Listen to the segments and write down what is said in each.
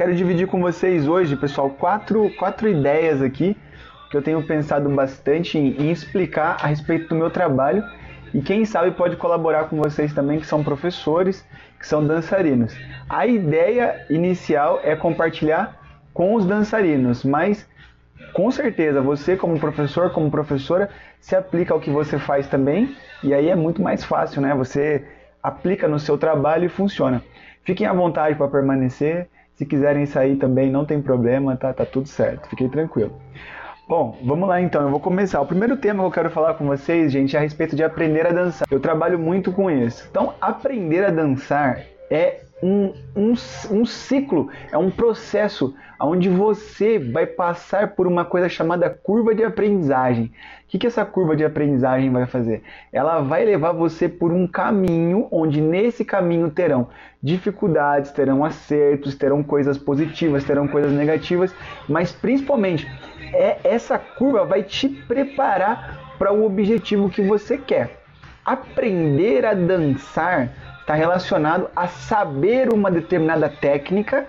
quero dividir com vocês hoje, pessoal, quatro, quatro ideias aqui que eu tenho pensado bastante em, em explicar a respeito do meu trabalho e quem sabe pode colaborar com vocês também que são professores, que são dançarinos. A ideia inicial é compartilhar com os dançarinos, mas com certeza você como professor, como professora, se aplica ao que você faz também e aí é muito mais fácil, né? Você aplica no seu trabalho e funciona. Fiquem à vontade para permanecer. Se quiserem sair também, não tem problema, tá? Tá tudo certo. Fiquem tranquilo. Bom, vamos lá então. Eu vou começar. O primeiro tema que eu quero falar com vocês, gente, é a respeito de aprender a dançar. Eu trabalho muito com isso. Então, aprender a dançar é um, um, um ciclo, é um processo onde você vai passar por uma coisa chamada curva de aprendizagem. O que, que essa curva de aprendizagem vai fazer? Ela vai levar você por um caminho onde nesse caminho terão dificuldades, terão acertos, terão coisas positivas, terão coisas negativas, mas principalmente é essa curva vai te preparar para o objetivo que você quer. Aprender a dançar está relacionado a saber uma determinada técnica,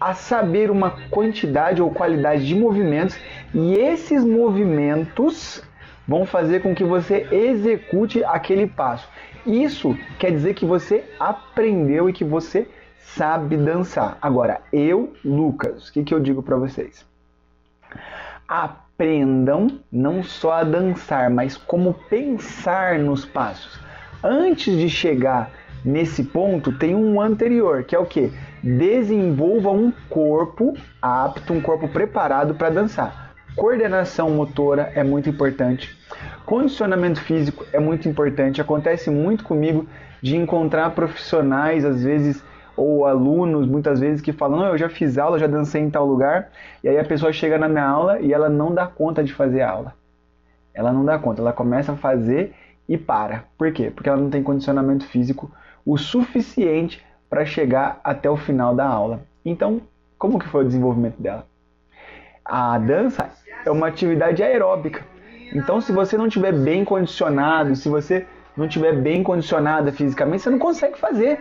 a saber uma quantidade ou qualidade de movimentos, e esses movimentos vão fazer com que você execute aquele passo. Isso quer dizer que você aprendeu e que você sabe dançar. Agora, eu, Lucas, o que, que eu digo para vocês? Aprendam não só a dançar, mas como pensar nos passos. Antes de chegar nesse ponto, tem um anterior, que é o que? Desenvolva um corpo apto, um corpo preparado para dançar. Coordenação motora é muito importante. Condicionamento físico é muito importante. Acontece muito comigo de encontrar profissionais, às vezes, ou alunos, muitas vezes, que falam: Eu já fiz aula, já dancei em tal lugar. E aí a pessoa chega na minha aula e ela não dá conta de fazer a aula. Ela não dá conta, ela começa a fazer e para. Por quê? Porque ela não tem condicionamento físico o suficiente para chegar até o final da aula. Então, como que foi o desenvolvimento dela? A dança é uma atividade aeróbica. Então, se você não estiver bem condicionado, se você não estiver bem condicionada fisicamente, você não consegue fazer.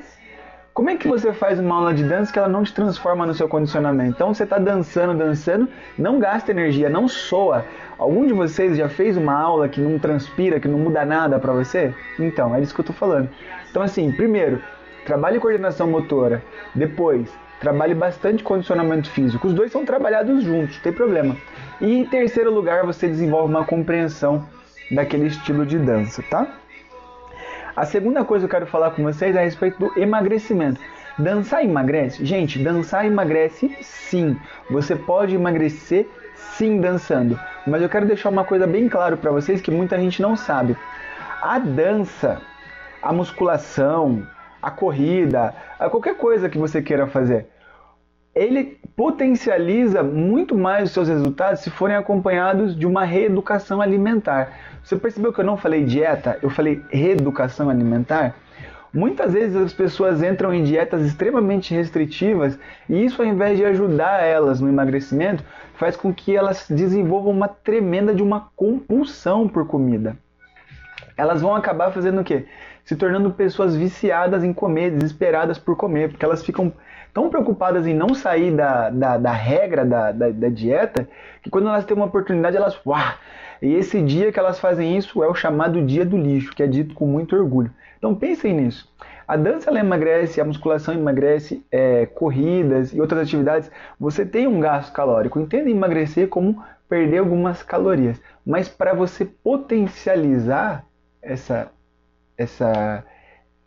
Como é que você faz uma aula de dança que ela não te transforma no seu condicionamento? Então você está dançando, dançando, não gasta energia, não soa. Algum de vocês já fez uma aula que não transpira, que não muda nada para você? Então, é isso que eu estou falando. Então, assim, primeiro, trabalhe coordenação motora. Depois, trabalhe bastante condicionamento físico. Os dois são trabalhados juntos, não tem problema. E em terceiro lugar, você desenvolve uma compreensão daquele estilo de dança, tá? A segunda coisa que eu quero falar com vocês é a respeito do emagrecimento. Dançar emagrece? Gente, dançar emagrece sim. Você pode emagrecer sim dançando. Mas eu quero deixar uma coisa bem claro para vocês que muita gente não sabe. A dança a musculação, a corrida, a qualquer coisa que você queira fazer. Ele potencializa muito mais os seus resultados se forem acompanhados de uma reeducação alimentar. Você percebeu que eu não falei dieta, eu falei reeducação alimentar? Muitas vezes as pessoas entram em dietas extremamente restritivas e isso, ao invés de ajudar elas no emagrecimento, faz com que elas desenvolvam uma tremenda de uma compulsão por comida. Elas vão acabar fazendo o quê? se tornando pessoas viciadas em comer, desesperadas por comer, porque elas ficam tão preocupadas em não sair da, da, da regra da, da, da, dieta, que quando elas têm uma oportunidade, elas. Uau! E esse dia que elas fazem isso é o chamado dia do lixo, que é dito com muito orgulho. Então pensem nisso. A dança ela emagrece, a musculação emagrece, é, corridas e outras atividades, você tem um gasto calórico. Entenda emagrecer como perder algumas calorias. Mas para você potencializar essa, essa,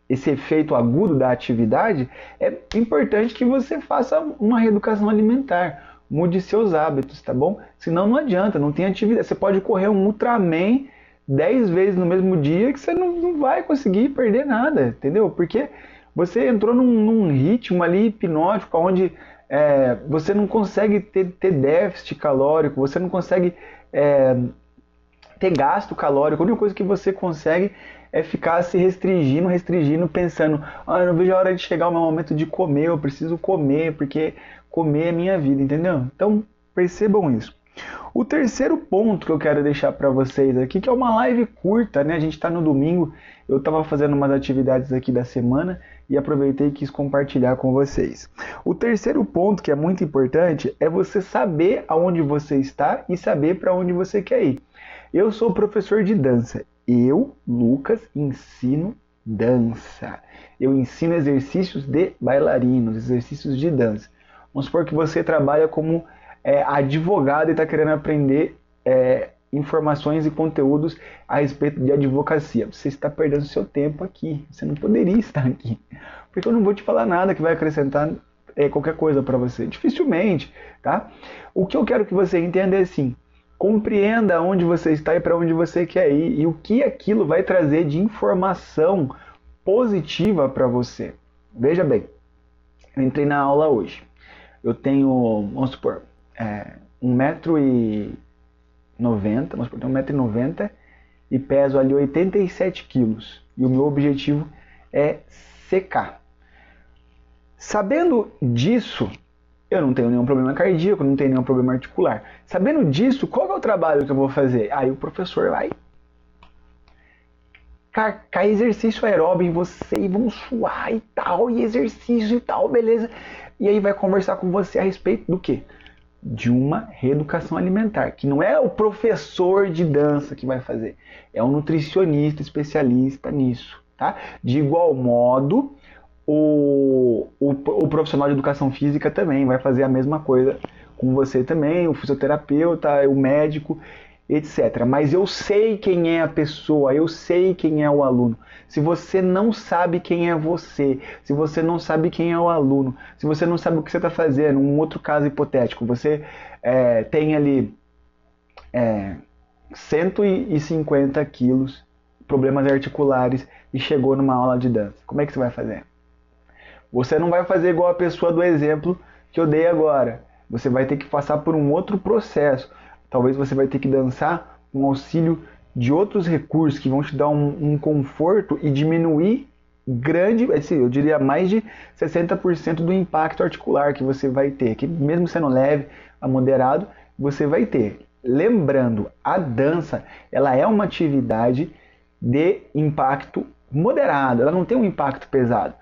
esse efeito agudo da atividade, é importante que você faça uma reeducação alimentar. Mude seus hábitos, tá bom? Senão não adianta, não tem atividade. Você pode correr um Ultraman 10 vezes no mesmo dia que você não, não vai conseguir perder nada, entendeu? Porque você entrou num, num ritmo ali hipnótico onde é, você não consegue ter, ter, déficit calórico, você não consegue é, ter gasto calórico. A única coisa que você consegue é ficar se restringindo, restringindo, pensando, ah, eu não vejo a hora de chegar o meu momento de comer, eu preciso comer, porque comer é minha vida, entendeu? Então, percebam isso. O terceiro ponto que eu quero deixar para vocês aqui, que é uma live curta, né? A gente está no domingo, eu estava fazendo umas atividades aqui da semana e aproveitei e quis compartilhar com vocês. O terceiro ponto que é muito importante é você saber aonde você está e saber para onde você quer ir. Eu sou professor de dança. Eu, Lucas, ensino dança. Eu ensino exercícios de bailarinos, exercícios de dança. Vamos supor que você trabalha como é, advogado e está querendo aprender é, informações e conteúdos a respeito de advocacia. Você está perdendo seu tempo aqui. Você não poderia estar aqui. Porque eu não vou te falar nada que vai acrescentar é, qualquer coisa para você. Dificilmente, tá? O que eu quero que você entenda é assim: compreenda onde você está e para onde você quer ir e o que aquilo vai trazer de informação positiva para você. Veja bem, eu entrei na aula hoje. Eu tenho, vamos supor, é, 1,90m, vamos supor, tenho 1,90m e peso ali 87 quilos. E o meu objetivo é secar. Sabendo disso, eu não tenho nenhum problema cardíaco, não tenho nenhum problema articular. Sabendo disso, qual é o trabalho que eu vou fazer? Aí o professor vai cai exercício aeróbio em você e vão suar e tal, e exercício e tal, beleza. E aí vai conversar com você a respeito do quê? De uma reeducação alimentar, que não é o professor de dança que vai fazer, é um nutricionista especialista nisso, tá? De igual modo, o, o, o profissional de educação física também vai fazer a mesma coisa com você também, o fisioterapeuta, o médico, etc. Mas eu sei quem é a pessoa, eu sei quem é o aluno. Se você não sabe quem é você, se você não sabe quem é o aluno, se você não sabe o que você está fazendo, um outro caso hipotético, você é, tem ali é, 150 quilos, problemas articulares e chegou numa aula de dança, como é que você vai fazer? Você não vai fazer igual a pessoa do exemplo que eu dei agora. Você vai ter que passar por um outro processo. Talvez você vai ter que dançar com auxílio de outros recursos que vão te dar um, um conforto e diminuir grande, assim, eu diria mais de 60% do impacto articular que você vai ter, que mesmo sendo leve a moderado, você vai ter. Lembrando, a dança, ela é uma atividade de impacto moderado, ela não tem um impacto pesado.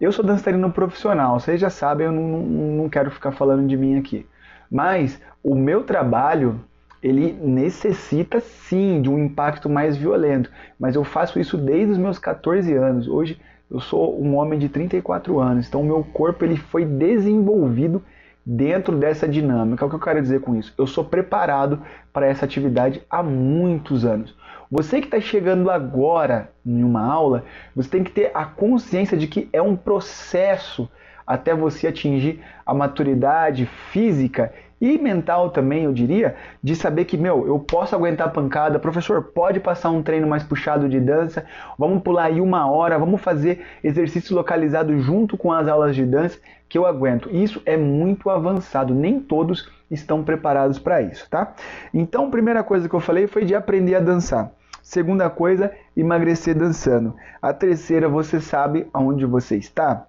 Eu sou dançarino profissional, vocês já sabem, eu não, não, quero ficar falando de mim aqui. Mas o meu trabalho, ele necessita sim de um impacto mais violento. Mas eu faço isso desde os meus 14 anos. Hoje eu sou um homem de 34 anos, então o meu corpo ele foi desenvolvido dentro dessa dinâmica. O que eu quero dizer com isso? Eu sou preparado para essa atividade há muitos anos. Você que está chegando agora em uma aula, você tem que ter a consciência de que é um processo até você atingir a maturidade física e mental também, eu diria, de saber que, meu, eu posso aguentar pancada, professor, pode passar um treino mais puxado de dança, vamos pular aí uma hora, vamos fazer exercício localizado junto com as aulas de dança que eu aguento. Isso é muito avançado, nem todos estão preparados para isso, tá? Então, a primeira coisa que eu falei foi de aprender a dançar. Segunda coisa, emagrecer dançando. A terceira, você sabe aonde você está.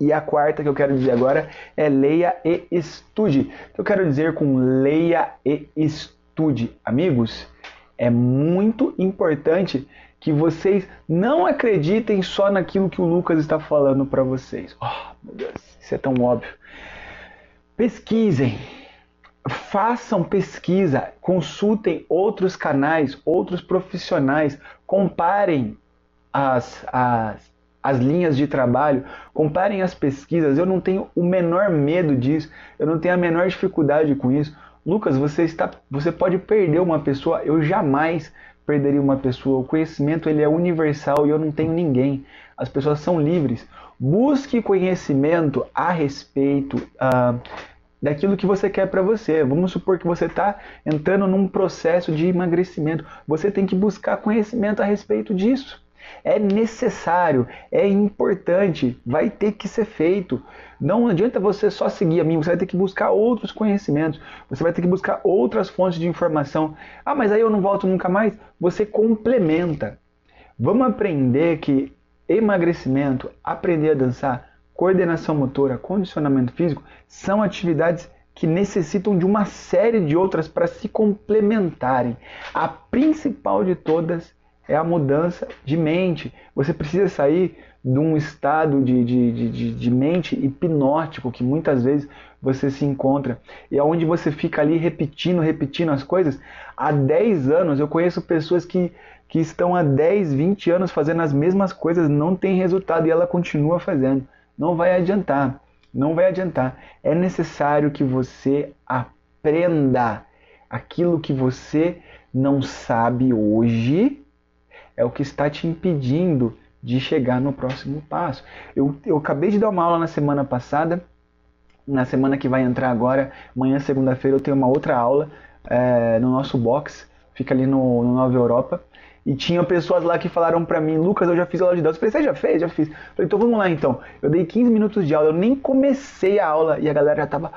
E a quarta que eu quero dizer agora é leia e estude. Eu quero dizer com leia e estude, amigos, é muito importante que vocês não acreditem só naquilo que o Lucas está falando para vocês. Oh, meu Deus, isso é tão óbvio. Pesquisem, façam pesquisa, consultem outros canais, outros profissionais, comparem as, as, as linhas de trabalho, comparem as pesquisas. Eu não tenho o menor medo disso, eu não tenho a menor dificuldade com isso. Lucas, você está, você pode perder uma pessoa. Eu jamais perderia uma pessoa. O conhecimento ele é universal e eu não tenho ninguém. As pessoas são livres. Busque conhecimento a respeito uh, daquilo que você quer para você. Vamos supor que você está entrando num processo de emagrecimento. Você tem que buscar conhecimento a respeito disso. É necessário, é importante, vai ter que ser feito. Não adianta você só seguir a mim, você vai ter que buscar outros conhecimentos, você vai ter que buscar outras fontes de informação. Ah, mas aí eu não volto nunca mais? Você complementa. Vamos aprender que emagrecimento, aprender a dançar, coordenação motora, condicionamento físico são atividades que necessitam de uma série de outras para se complementarem. A principal de todas é a mudança de mente. Você precisa sair de um estado de, de, de, de, mente hipnótico que muitas vezes você se encontra e aonde você fica ali repetindo, repetindo as coisas. Há 10 anos eu conheço pessoas que, que estão há 10, 20 anos fazendo as mesmas coisas, não tem resultado e ela continua fazendo. Não vai adiantar, não vai adiantar. É necessário que você aprenda aquilo que você não sabe hoje, é o que está te impedindo de chegar no próximo passo. Eu, eu acabei de dar uma aula na semana passada, na semana que vai entrar agora, amanhã, segunda-feira, eu tenho uma outra aula é, no nosso box, fica ali no, no Nova Europa. E tinha pessoas lá que falaram pra mim, Lucas, eu já fiz aula de dança. Eu falei, você já fez? Já fiz. Eu falei, então vamos lá então. Eu dei 15 minutos de aula, eu nem comecei a aula e a galera já tava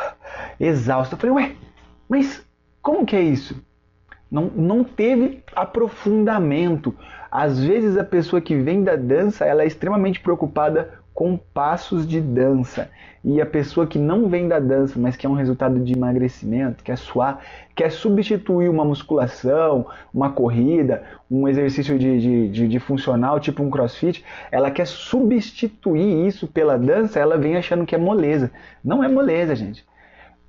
exausta. Eu falei, ué, mas como que é isso? Não, não teve aprofundamento. Às vezes a pessoa que vem da dança, ela é extremamente preocupada com passos de dança. E a pessoa que não vem da dança, mas que é um resultado de emagrecimento, quer suar, quer substituir uma musculação, uma corrida, um exercício de, de, de, de, funcional, tipo um crossfit, ela quer substituir isso pela dança, ela vem achando que é moleza. Não é moleza, gente.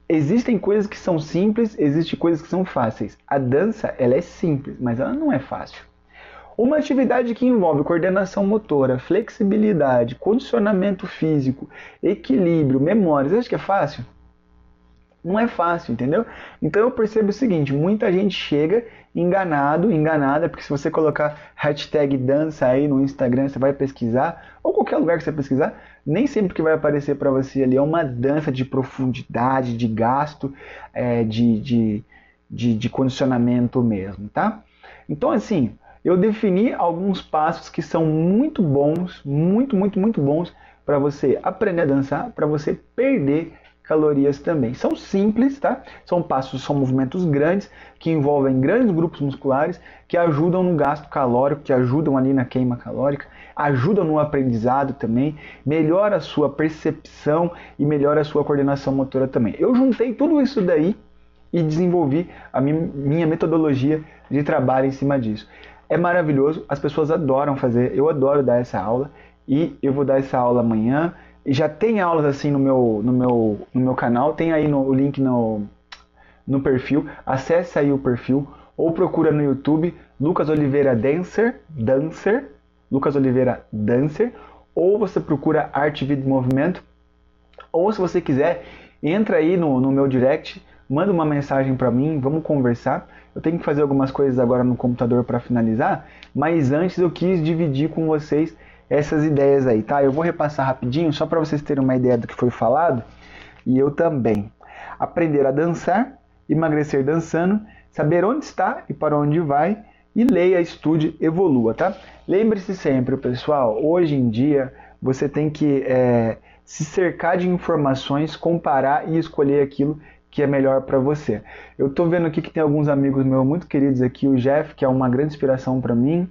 Existem coisas que são simples, existem coisas que são fáceis. A dança, ela é simples, mas ela não é fácil. Uma atividade que envolve coordenação motora, flexibilidade, condicionamento físico, equilíbrio, memória, você acha que é fácil? Não é fácil, entendeu? Então eu percebo o seguinte, muita gente chega enganado, enganada, porque se você colocar hashtag dança aí no Instagram, você vai pesquisar, ou qualquer lugar que você pesquisar, nem sempre que vai aparecer para você ali é uma dança de profundidade, de gasto, é, de, de, de, de condicionamento mesmo, tá? Então assim, eu defini alguns passos que são muito bons, muito, muito, muito bons para você aprender a dançar, para você perder calorias também. São simples, tá? São passos, são movimentos grandes que envolvem grandes grupos musculares que ajudam no gasto calórico, que ajudam ali na queima calórica, ajudam no aprendizado também, melhora a sua percepção e melhora a sua coordenação motora também. Eu juntei tudo isso daí e desenvolvi a minha metodologia de trabalho em cima disso é maravilhoso, as pessoas adoram fazer, eu adoro dar essa aula e eu vou dar essa aula amanhã. Já tem aulas assim no meu, no meu, no meu canal, tem aí no, o link no, no perfil, acesse aí o perfil ou procura no YouTube Lucas Oliveira Dancer, Dancer, Lucas Oliveira Dancer, ou você procura Arte, e Movimento, ou se você quiser, entra aí no, no meu direct, manda uma mensagem para mim, vamos conversar. Eu tenho que fazer algumas coisas agora no computador para finalizar, mas antes eu quis dividir com vocês essas ideias aí, tá? Eu vou repassar rapidinho só para vocês terem uma ideia do que foi falado e eu também. Aprender a dançar, emagrecer dançando, saber onde está e para onde vai e leia, estude, evolua, tá? Lembre-se sempre, pessoal, hoje em dia você tem que é, se cercar de informações, comparar e escolher aquilo que é melhor para você. Eu estou vendo aqui que tem alguns amigos meus muito queridos aqui, o Jeff, que é uma grande inspiração para mim,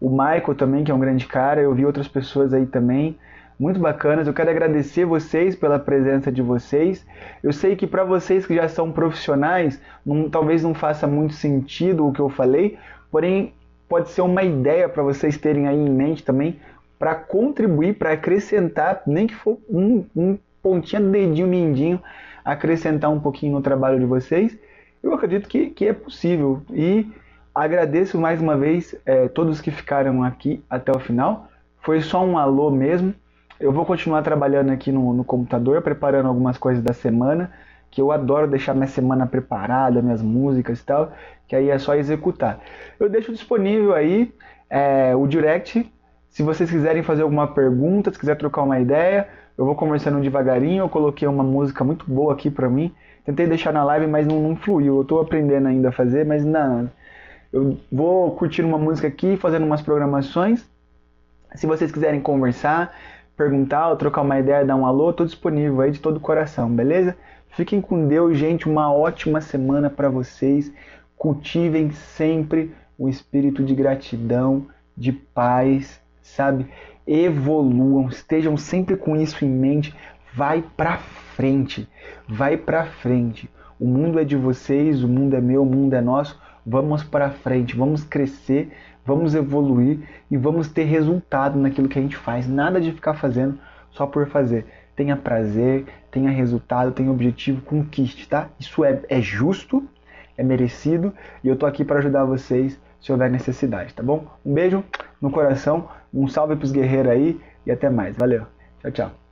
o Michael também, que é um grande cara, eu vi outras pessoas aí também, muito bacanas. Eu quero agradecer vocês pela presença de vocês. Eu sei que para vocês que já são profissionais, não, talvez não faça muito sentido o que eu falei, porém pode ser uma ideia para vocês terem aí em mente também, para contribuir, para acrescentar, nem que for um, um pontinha do dedinho mindinho acrescentar um pouquinho no trabalho de vocês, eu acredito que, que é possível. E agradeço mais uma vez é, todos que ficaram aqui até o final. Foi só um alô mesmo. Eu vou continuar trabalhando aqui no, no computador, preparando algumas coisas da semana, que eu adoro deixar minha semana preparada, minhas músicas e tal, que aí é só executar. Eu deixo disponível aí é, o direct, se vocês quiserem fazer alguma pergunta, se quiser trocar uma ideia, eu vou conversando devagarinho, eu coloquei uma música muito boa aqui pra mim. Tentei deixar na live, mas não, não fluiu. Eu tô aprendendo ainda a fazer, mas não. Eu vou curtir uma música aqui, fazendo umas programações. Se vocês quiserem conversar, perguntar ou trocar uma ideia, dar um alô, tô disponível aí de todo o coração, beleza? Fiquem com Deus, gente. Uma ótima semana para vocês. Cultivem sempre o espírito de gratidão, de paz, sabe? evoluam, estejam sempre com isso em mente, vai para frente. Vai para frente. O mundo é de vocês, o mundo é meu, o mundo é nosso. Vamos para frente, vamos crescer, vamos evoluir e vamos ter resultado naquilo que a gente faz. Nada de ficar fazendo só por fazer. Tenha prazer, tenha resultado, tenha objetivo, conquiste, tá? Isso é, é justo, é merecido e eu tô aqui para ajudar vocês se houver necessidade, tá bom? Um beijo no coração, um salve pros guerreiros aí e até mais. Valeu. Tchau, tchau.